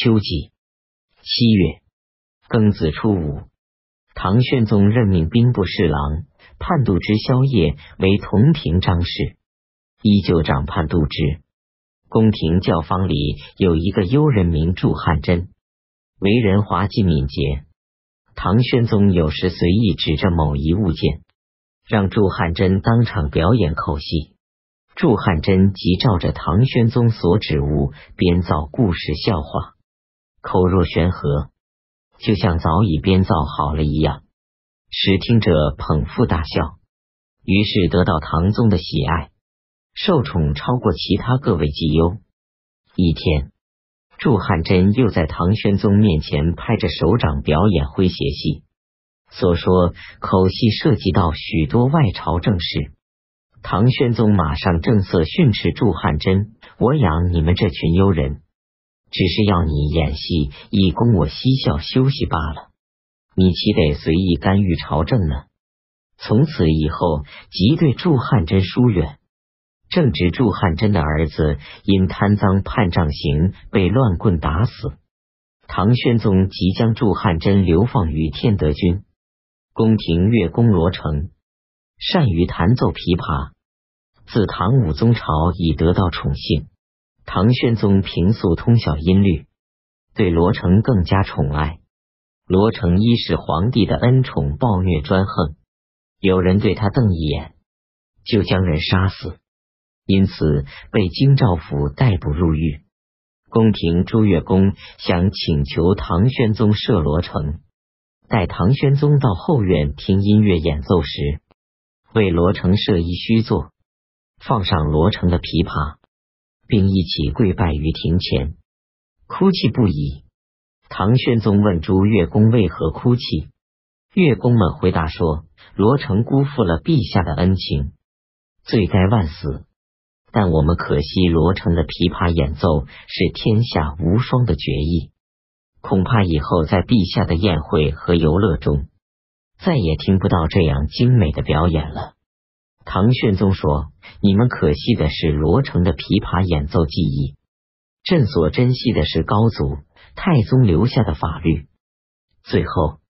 秋季七月庚子初五，唐玄宗任命兵部侍郎判度之萧烨为同平章事，依旧掌判度之。宫廷教坊里有一个幽人名祝汉真，为人滑稽敏捷。唐玄宗有时随意指着某一物件，让祝汉真当场表演口戏。祝汉真即照着唐玄宗所指物编造故事笑话，口若悬河，就像早已编造好了一样，使听者捧腹大笑。于是得到唐宗的喜爱，受宠超过其他各位妓优。一天，祝汉真又在唐玄宗面前拍着手掌表演诙谐戏，所说口戏涉及到许多外朝政事。唐玄宗马上正色训斥祝汉真：“我养你们这群幽人，只是要你演戏，以供我嬉笑休息罢了。你岂得随意干预朝政呢？”从此以后，即对祝汉真疏远。正值祝汉真的儿子因贪赃判杖刑，被乱棍打死。唐玄宗即将祝汉真流放于天德军。宫廷乐工罗成。善于弹奏琵琶，自唐武宗朝已得到宠幸。唐玄宗平素通晓音律，对罗成更加宠爱。罗成一是皇帝的恩宠，暴虐专横，有人对他瞪一眼，就将人杀死，因此被京兆府逮捕入狱。宫廷朱月宫想请求唐玄宗赦罗成，待唐玄宗到后院听音乐演奏时。为罗成设一虚座，放上罗成的琵琶，并一起跪拜于庭前，哭泣不已。唐玄宗问朱月宫为何哭泣，乐工们回答说：罗成辜负了陛下的恩情，罪该万死。但我们可惜罗成的琵琶演奏是天下无双的绝艺，恐怕以后在陛下的宴会和游乐中。再也听不到这样精美的表演了。唐玄宗说：“你们可惜的是罗成的琵琶演奏技艺，朕所珍惜的是高祖太宗留下的法律。”最后，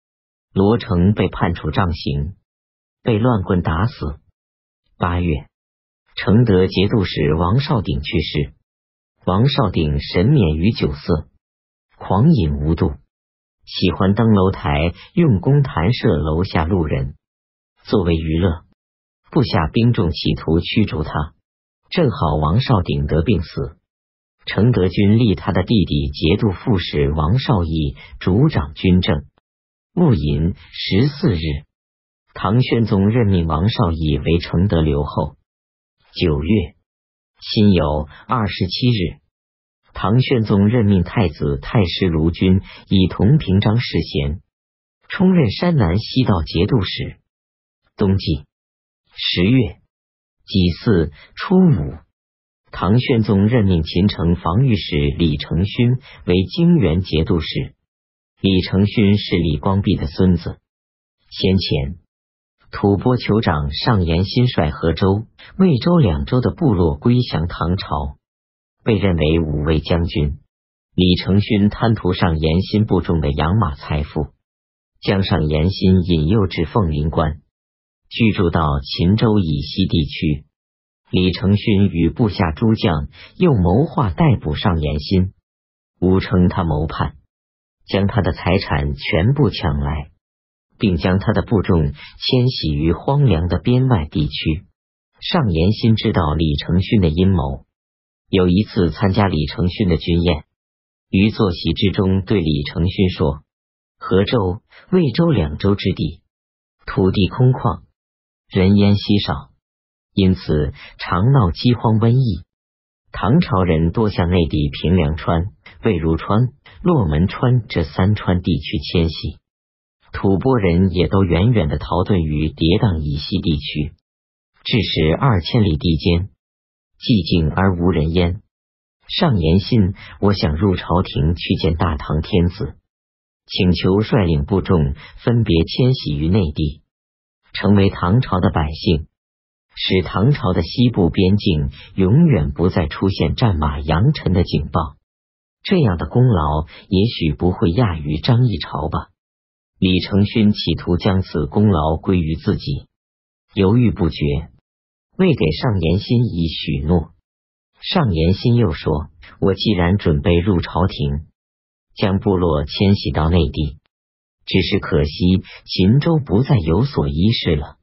罗成被判处杖刑，被乱棍打死。八月，承德节度使王绍鼎去世。王绍鼎神免于酒色，狂饮无度。喜欢登楼台用弓弹射楼下路人，作为娱乐。部下兵众企图驱逐他，正好王绍鼎得病死，承德军立他的弟弟节度副使王绍义主掌军政。戊寅十四日，唐玄宗任命王绍义为承德留后。九月辛酉二十七日。唐玄宗任命太子太师卢钧以同平章事衔，充任山南西道节度使。冬季十月己巳初五，唐玄宗任命秦城防御使李承勋为泾原节度使。李承勋是李光弼的孙子。先前吐蕃酋长尚延新率河州、魏州两州的部落归降唐朝。被认为五位将军李承勋贪图上延新部众的养马财富，将上延新引诱至凤林关，居住到秦州以西地区。李承勋与部下诸将又谋划逮捕上延新，诬称他谋叛，将他的财产全部抢来，并将他的部众迁徙于荒凉的边外地区。上延新知道李承勋的阴谋。有一次参加李承勋的军宴，于坐席之中对李承勋说：“河州、魏州两州之地，土地空旷，人烟稀少，因此常闹饥荒瘟疫。唐朝人多向内地平凉川、魏如川、洛门川这三川地区迁徙，吐蕃人也都远远的逃遁于跌宕以西地区，致使二千里地间。”寂静而无人烟。上言信，我想入朝廷去见大唐天子，请求率领部众分别迁徙于内地，成为唐朝的百姓，使唐朝的西部边境永远不再出现战马扬尘的警报。这样的功劳也许不会亚于张议潮吧。李承勋企图将此功劳归于自己，犹豫不决，未给上言心以许诺。上言心又说：“我既然准备入朝廷，将部落迁徙到内地，只是可惜秦州不再有所依恃了。”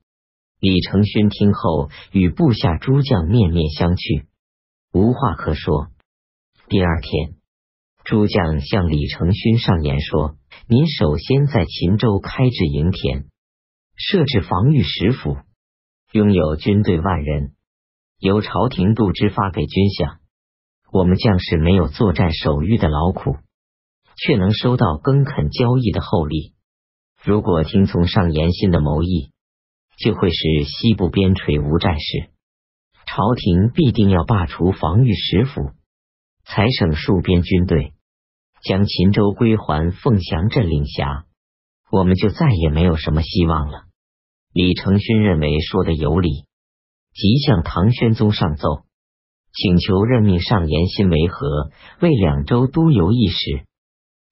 李承勋听后，与部下诸将面面相觑，无话可说。第二天，诸将向李承勋上言说：“您首先在秦州开置营田，设置防御石府，拥有军队万人，由朝廷度支发给军饷。我们将士没有作战守御的劳苦，却能收到耕垦交易的厚利。如果听从上言心的谋议。”就会使西部边陲无战事，朝廷必定要罢除防御使府，裁省戍边军队，将秦州归还凤翔镇领辖，我们就再也没有什么希望了。李承勋认为说的有理，即向唐宣宗上奏，请求任命上言心为和，为两州都邮一使，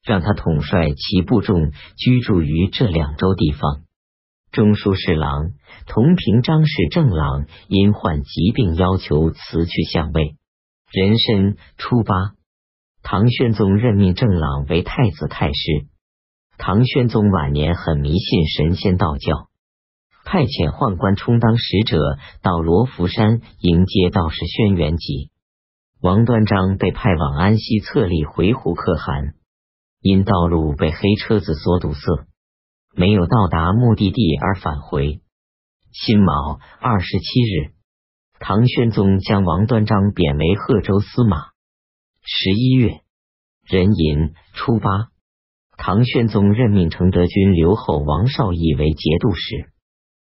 让他统帅其部众居住于这两州地方。中书侍郎、同平章事郑朗因患疾病，要求辞去相位。壬申初八，唐宣宗任命郑朗为太子太师。唐宣宗晚年很迷信神仙道教，派遣宦官充当使者到罗浮山迎接道士轩辕吉。王端章被派往安西册立回鹘可汗，因道路被黑车子所堵塞。没有到达目的地而返回。辛卯二十七日，唐宣宗将王端章贬为贺州司马。十一月壬寅初八，唐宣宗任命承德军留后王绍义为节度使。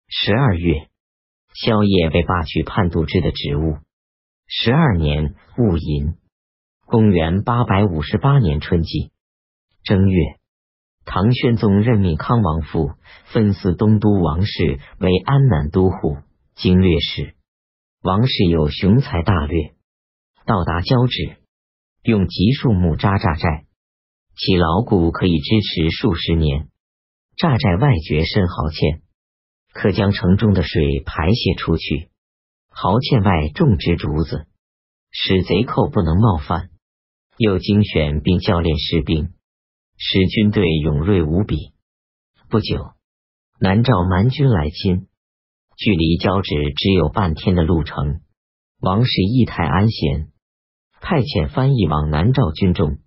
十二月，萧夜被罢去判度制的职务。十二年戊寅，公元八百五十八年春季正月。唐宣宗任命康王父分司东都王氏为安南都护、经略使。王氏有雄才大略，到达交趾，用集树木扎寨寨，其牢固可以支持数十年。寨寨外掘深壕堑，可将城中的水排泄出去。壕堑外种植竹子，使贼寇不能冒犯。又精选并教练士兵。使军队勇锐无比。不久，南诏蛮军来侵，距离交趾只有半天的路程。王氏意态安闲，派遣翻译往南诏军中，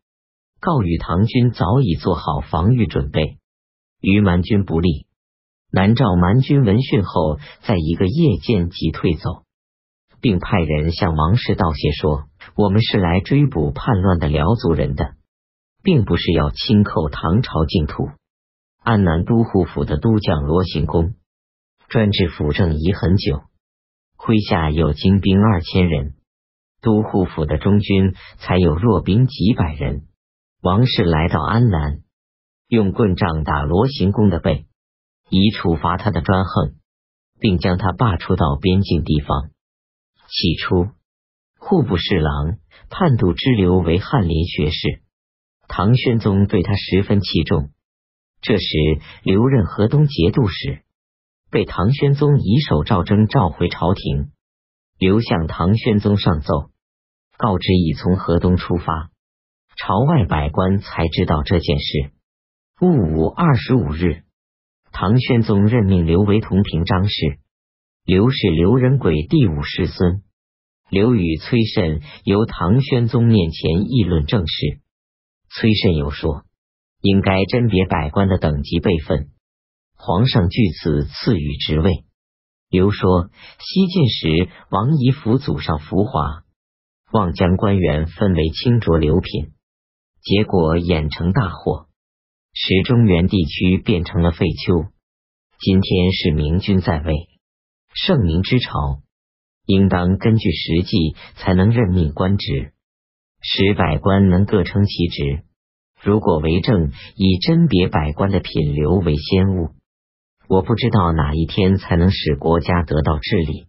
告与唐军早已做好防御准备，于蛮军不利。南诏蛮军闻讯后，在一个夜间即退走，并派人向王氏道谢说：“我们是来追捕叛乱的辽族人的。”并不是要亲寇唐朝净土。安南都护府的都将罗行公专制辅政已很久，麾下有精兵二千人，都护府的中军才有弱兵几百人。王氏来到安南，用棍杖打罗行公的背，以处罚他的专横，并将他罢黜到边境地方。起初，户部侍郎判度支流为翰林学士。唐宣宗对他十分器重。这时，留任河东节度使，被唐宣宗以手诏征召回朝廷。刘向唐宣宗上奏，告知已从河东出发。朝外百官才知道这件事。戊午二十五日，唐宣宗任命刘为同平章事。刘是刘仁轨第五世孙。刘与崔慎由唐宣宗面前议论政事。崔慎又说：“应该甄别百官的等级辈分，皇上据此赐予职位。”刘说：“西晋时，王仪辅祖上浮华，望将官员分为清浊流品，结果演成大祸，使中原地区变成了废丘。今天是明君在位，圣明之朝，应当根据实际才能任命官职。”使百官能各称其职。如果为政以甄别百官的品流为先物，我不知道哪一天才能使国家得到治理，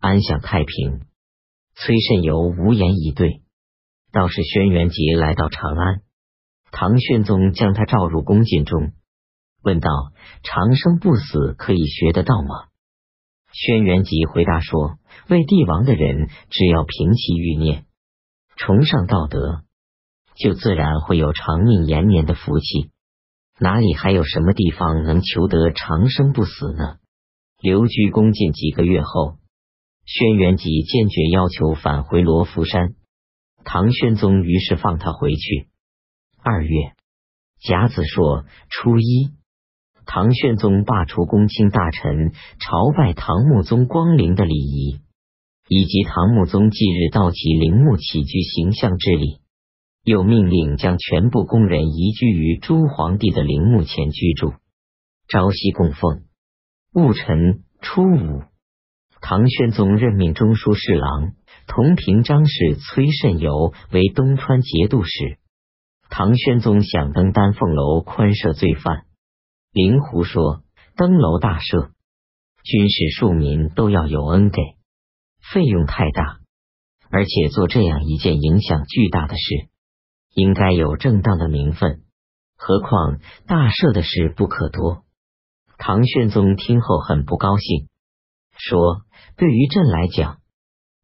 安享太平。崔慎友无言以对。倒是轩辕吉来到长安，唐玄宗将他召入宫禁中，问道：“长生不死可以学得到吗？”轩辕吉回答说：“为帝王的人，只要平其欲念，崇尚道德，就自然会有长命延年的福气。哪里还有什么地方能求得长生不死呢？”留居宫禁几个月后，轩辕吉坚决要求返回罗浮山。唐玄宗于是放他回去。二月甲子朔初一，唐玄宗罢除公卿大臣朝拜唐穆宗光陵的礼仪，以及唐穆宗忌日到其陵墓起居形象之礼，又命令将全部宫人移居于诸皇帝的陵墓前居住，朝夕供奉。戊辰初五，唐玄宗任命中书侍郎。同平章事崔慎游为东川节度使。唐玄宗想登丹凤楼宽赦罪犯，灵狐说：“登楼大赦，军事庶民都要有恩给，费用太大，而且做这样一件影响巨大的事，应该有正当的名分。何况大赦的事不可多。”唐玄宗听后很不高兴，说：“对于朕来讲。”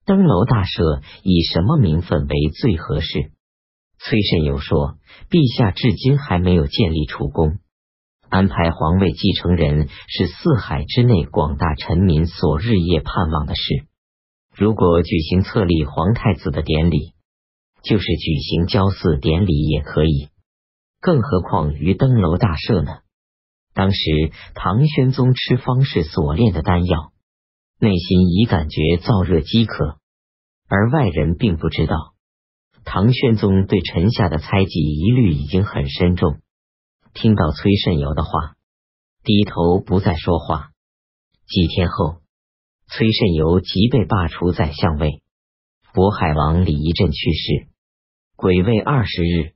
登楼大赦以什么名分为最合适？崔慎友说：“陛下至今还没有建立储宫，安排皇位继承人是四海之内广大臣民所日夜盼望的事。如果举行册立皇太子的典礼，就是举行交祀典礼也可以。更何况于登楼大赦呢？”当时唐玄宗吃方士所炼的丹药，内心已感觉燥热饥渴。而外人并不知道，唐玄宗对臣下的猜忌疑虑已经很深重。听到崔慎尧的话，低头不再说话。几天后，崔慎由即被罢除宰相位，渤海王李仪镇去世。癸未二十日，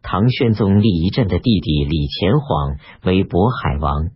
唐玄宗李仪镇的弟弟李乾晃为渤海王。